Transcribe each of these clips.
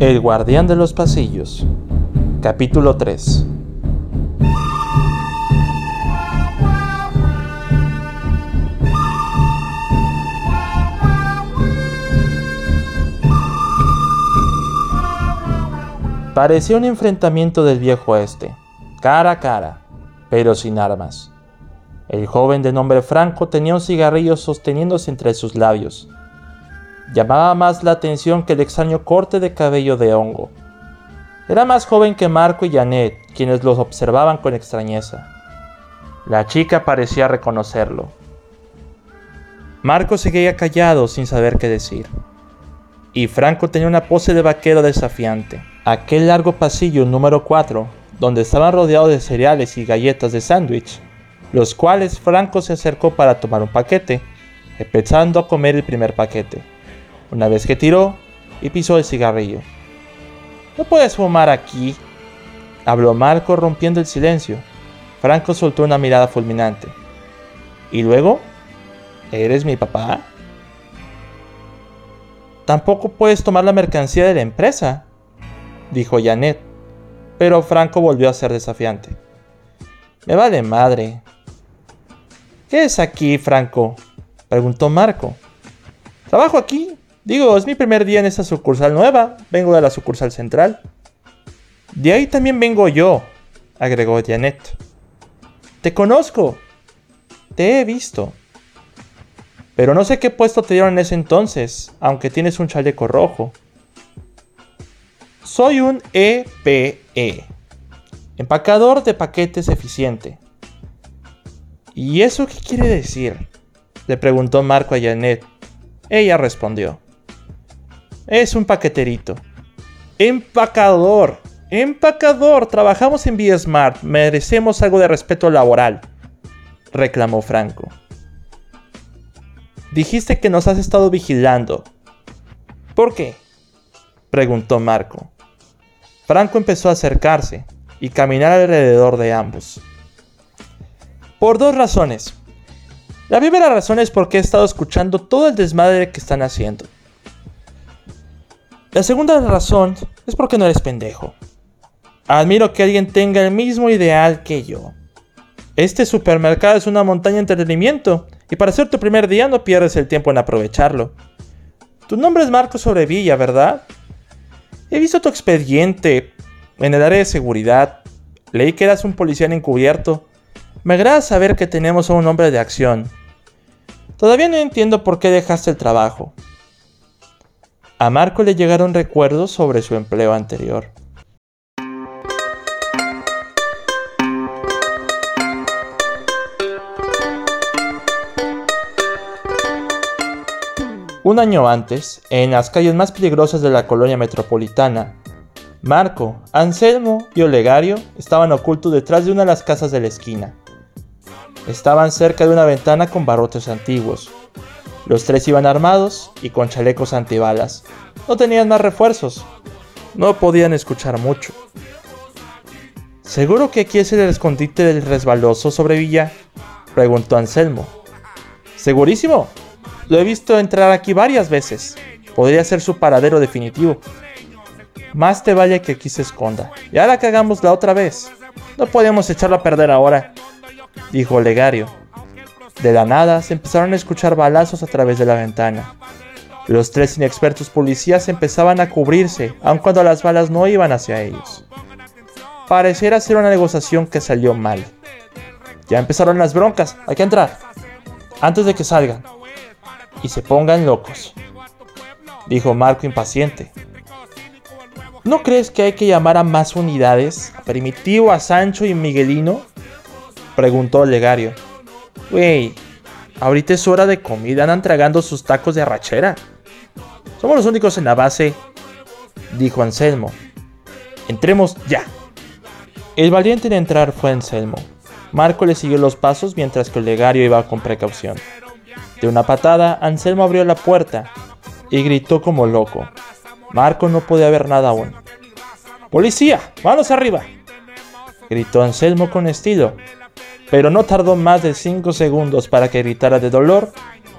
El guardián de los pasillos. Capítulo 3. Parecía un enfrentamiento del viejo oeste, cara a cara, pero sin armas. El joven de nombre Franco tenía un cigarrillo sosteniéndose entre sus labios. Llamaba más la atención que el extraño corte de cabello de hongo. Era más joven que Marco y Janet, quienes los observaban con extrañeza. La chica parecía reconocerlo. Marco seguía callado sin saber qué decir. Y Franco tenía una pose de vaquero desafiante. Aquel largo pasillo número 4, donde estaban rodeados de cereales y galletas de sándwich, los cuales Franco se acercó para tomar un paquete, empezando a comer el primer paquete, una vez que tiró y pisó el cigarrillo. No puedes fumar aquí, habló Marco rompiendo el silencio. Franco soltó una mirada fulminante. ¿Y luego? ¿Eres mi papá? Tampoco puedes tomar la mercancía de la empresa, dijo Janet, pero Franco volvió a ser desafiante. Me vale madre. ¿Qué es aquí, Franco? preguntó Marco. Trabajo aquí. Digo, es mi primer día en esta sucursal nueva. Vengo de la sucursal central. De ahí también vengo yo, agregó Janet. Te conozco. Te he visto. Pero no sé qué puesto te dieron en ese entonces, aunque tienes un chaleco rojo. Soy un EPE, empacador de paquetes eficiente. ¿Y eso qué quiere decir? Le preguntó Marco a Janet. Ella respondió. Es un paqueterito. Empacador. Empacador. Trabajamos en Smart. Merecemos algo de respeto laboral. Reclamó Franco. Dijiste que nos has estado vigilando. ¿Por qué? Preguntó Marco. Franco empezó a acercarse y caminar alrededor de ambos. Por dos razones. La primera razón es porque he estado escuchando todo el desmadre que están haciendo. La segunda razón es porque no eres pendejo. Admiro que alguien tenga el mismo ideal que yo. Este supermercado es una montaña de entretenimiento y para ser tu primer día no pierdes el tiempo en aprovecharlo. Tu nombre es Marco Sobrevilla, ¿verdad? He visto tu expediente en el área de seguridad. Leí que eras un policía encubierto. Me agrada saber que tenemos a un hombre de acción. Todavía no entiendo por qué dejaste el trabajo. A Marco le llegaron recuerdos sobre su empleo anterior. Un año antes, en las calles más peligrosas de la colonia metropolitana, Marco, Anselmo y Olegario estaban ocultos detrás de una de las casas de la esquina. Estaban cerca de una ventana con barrotes antiguos. Los tres iban armados y con chalecos antibalas. No tenían más refuerzos. No podían escuchar mucho. ¿Seguro que aquí es el escondite del resbaloso sobre Villa? Preguntó Anselmo. Segurísimo, lo he visto entrar aquí varias veces. Podría ser su paradero definitivo. Más te vale que aquí se esconda. Y ahora que hagamos la otra vez. No podemos echarlo a perder ahora, dijo Olegario. De la nada se empezaron a escuchar balazos a través de la ventana. Los tres inexpertos policías empezaban a cubrirse, aun cuando las balas no iban hacia ellos. Pareciera ser una negociación que salió mal. Ya empezaron las broncas, hay que entrar. Antes de que salgan, y se pongan locos, dijo Marco impaciente. ¿No crees que hay que llamar a más unidades? ¿A Primitivo, a Sancho y Miguelino? Preguntó Legario. Wey, ahorita es hora de comida, andan tragando sus tacos de arrachera. Somos los únicos en la base, dijo Anselmo. Entremos ya. El valiente en entrar fue Anselmo. Marco le siguió los pasos mientras que Legario iba con precaución. De una patada, Anselmo abrió la puerta y gritó como loco. Marco no podía ver nada aún. ¡Policía! ¡Manos arriba! gritó Anselmo con estilo, pero no tardó más de cinco segundos para que gritara de dolor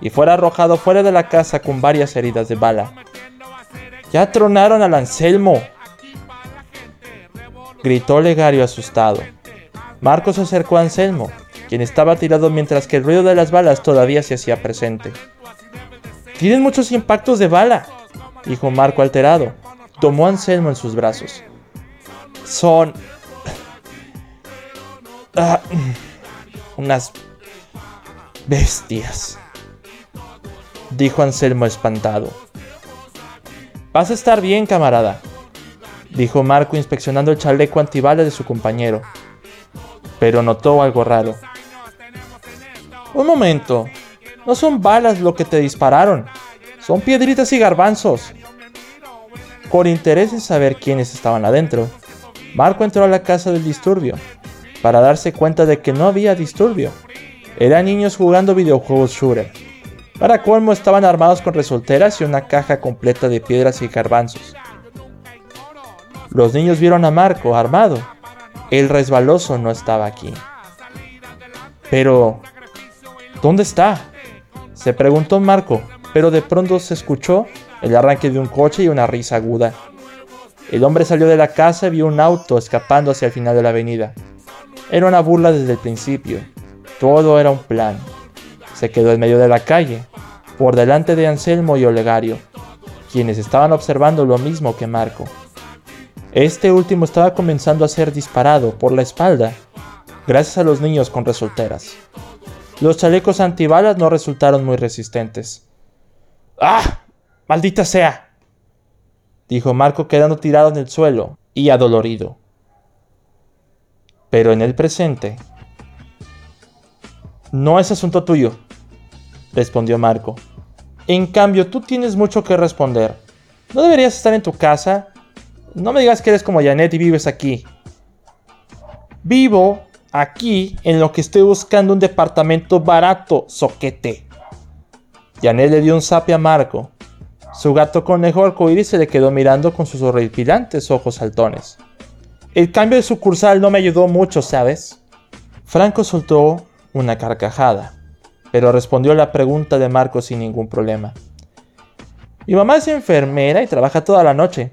y fuera arrojado fuera de la casa con varias heridas de bala. Ya tronaron al Anselmo. Gritó Legario asustado. Marco se acercó a Anselmo, quien estaba tirado mientras que el ruido de las balas todavía se hacía presente. Tienen muchos impactos de bala, dijo Marco alterado. Tomó a Anselmo en sus brazos. Son... Ah, unas bestias, dijo Anselmo espantado. Vas a estar bien, camarada, dijo Marco inspeccionando el chaleco antibalas de su compañero. Pero notó algo raro. Un momento, no son balas lo que te dispararon, son piedritas y garbanzos. Con interés en saber quiénes estaban adentro, Marco entró a la casa del disturbio, para darse cuenta de que no había disturbio. Eran niños jugando videojuegos shooter. Para colmo estaban armados con resolteras y una caja completa de piedras y garbanzos. Los niños vieron a Marco armado. El resbaloso no estaba aquí. Pero, ¿dónde está? Se preguntó Marco, pero de pronto se escuchó el arranque de un coche y una risa aguda. El hombre salió de la casa y vio un auto escapando hacia el final de la avenida. Era una burla desde el principio. Todo era un plan. Se quedó en medio de la calle, por delante de Anselmo y Olegario, quienes estaban observando lo mismo que Marco. Este último estaba comenzando a ser disparado por la espalda, gracias a los niños con resolteras. Los chalecos antibalas no resultaron muy resistentes. ¡Ah! ¡Maldita sea! dijo Marco quedando tirado en el suelo y adolorido. Pero en el presente... No es asunto tuyo, respondió Marco. En cambio, tú tienes mucho que responder. ¿No deberías estar en tu casa? No me digas que eres como Janet y vives aquí. Vivo aquí en lo que estoy buscando un departamento barato, soquete. Janet le dio un zape a Marco su gato conejo arcoíris se le quedó mirando con sus horripilantes ojos saltones. El cambio de sucursal no me ayudó mucho, ¿sabes? Franco soltó una carcajada, pero respondió a la pregunta de Marco sin ningún problema. Mi mamá es enfermera y trabaja toda la noche.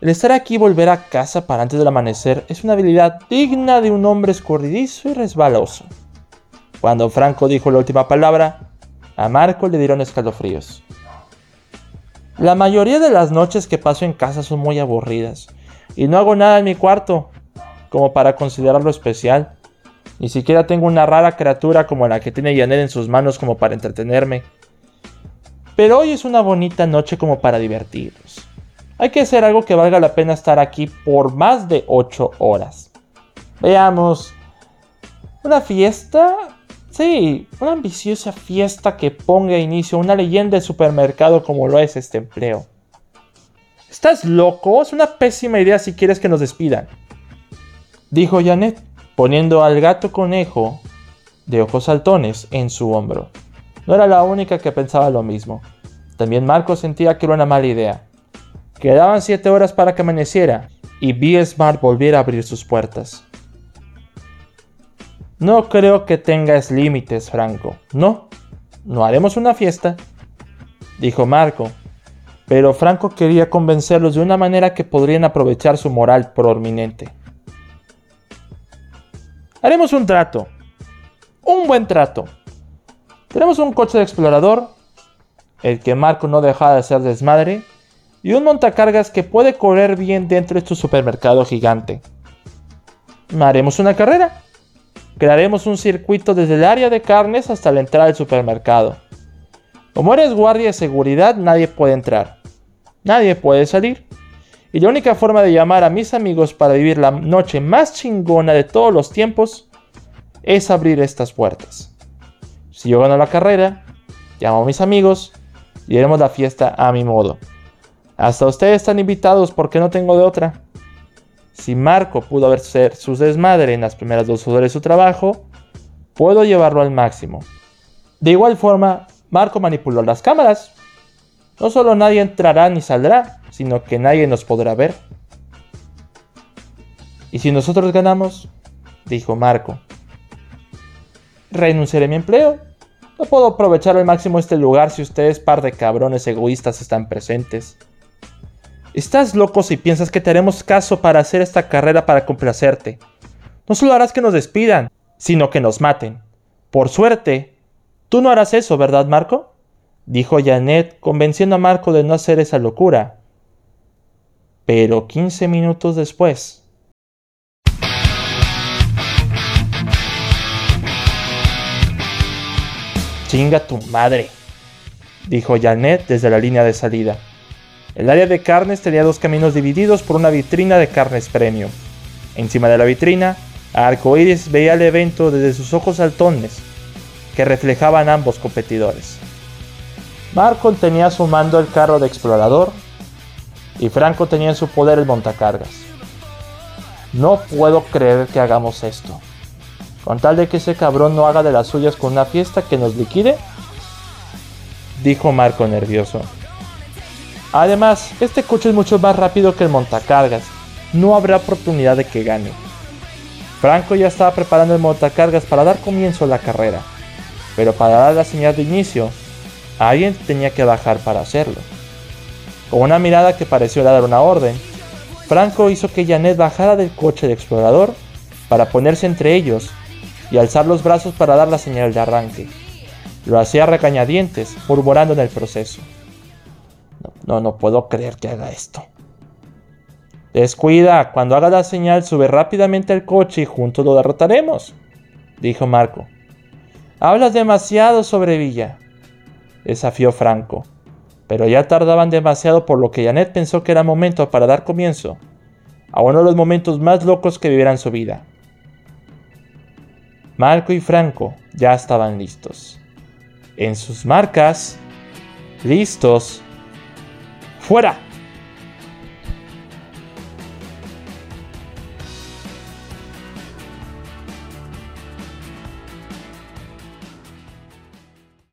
El estar aquí y volver a casa para antes del amanecer es una habilidad digna de un hombre escurridizo y resbaloso. Cuando Franco dijo la última palabra, a Marco le dieron escalofríos. La mayoría de las noches que paso en casa son muy aburridas y no hago nada en mi cuarto como para considerarlo especial. Ni siquiera tengo una rara criatura como la que tiene Janet en sus manos como para entretenerme. Pero hoy es una bonita noche como para divertirnos. Hay que hacer algo que valga la pena estar aquí por más de 8 horas. Veamos. ¿Una fiesta? Sí, una ambiciosa fiesta que ponga inicio a una leyenda de supermercado como lo es este empleo. ¿Estás loco? Es una pésima idea si quieres que nos despidan. Dijo Janet, poniendo al gato conejo de ojos saltones en su hombro. No era la única que pensaba lo mismo. También Marco sentía que era una mala idea. Quedaban siete horas para que amaneciera y B Smart volviera a abrir sus puertas. No creo que tengas límites, Franco. No, no haremos una fiesta, dijo Marco. Pero Franco quería convencerlos de una manera que podrían aprovechar su moral prominente. Haremos un trato. Un buen trato. Tenemos un coche de explorador, el que Marco no deja de hacer desmadre, y un montacargas que puede correr bien dentro de este supermercado gigante. Haremos una carrera. Crearemos un circuito desde el área de carnes hasta la entrada del supermercado. Como eres guardia de seguridad, nadie puede entrar. Nadie puede salir. Y la única forma de llamar a mis amigos para vivir la noche más chingona de todos los tiempos es abrir estas puertas. Si yo gano la carrera, llamo a mis amigos y haremos la fiesta a mi modo. Hasta ustedes están invitados porque no tengo de otra. Si Marco pudo hacer sus desmadre en las primeras dos horas de su trabajo, puedo llevarlo al máximo. De igual forma, Marco manipuló las cámaras. No solo nadie entrará ni saldrá, sino que nadie nos podrá ver. ¿Y si nosotros ganamos? Dijo Marco. Renunciaré a mi empleo. No puedo aprovechar al máximo este lugar si ustedes, par de cabrones egoístas, están presentes. Estás loco si piensas que te haremos caso para hacer esta carrera para complacerte. No solo harás que nos despidan, sino que nos maten. Por suerte, tú no harás eso, ¿verdad, Marco? Dijo Janet, convenciendo a Marco de no hacer esa locura. Pero quince minutos después. Chinga tu madre, dijo Janet desde la línea de salida. El área de carnes tenía dos caminos divididos por una vitrina de carnes premium. Encima de la vitrina, Arcoiris veía el evento desde sus ojos saltones, que reflejaban ambos competidores. Marco tenía su mando el carro de explorador y Franco tenía en su poder el montacargas. No puedo creer que hagamos esto. Con tal de que ese cabrón no haga de las suyas con una fiesta que nos liquide, dijo Marco nervioso. Además, este coche es mucho más rápido que el montacargas. No habrá oportunidad de que gane. Franco ya estaba preparando el montacargas para dar comienzo a la carrera, pero para dar la señal de inicio, alguien tenía que bajar para hacerlo. Con una mirada que pareció dar una orden, Franco hizo que Janet bajara del coche de explorador para ponerse entre ellos y alzar los brazos para dar la señal de arranque. Lo hacía recañadientes, murmurando en el proceso. No, no, puedo creer que haga esto. Descuida, cuando haga la señal sube rápidamente al coche y juntos lo derrotaremos, dijo Marco. Hablas demasiado sobre Villa, desafió Franco, pero ya tardaban demasiado por lo que Janet pensó que era momento para dar comienzo a uno de los momentos más locos que vivirán su vida. Marco y Franco ya estaban listos. En sus marcas, listos, fuera.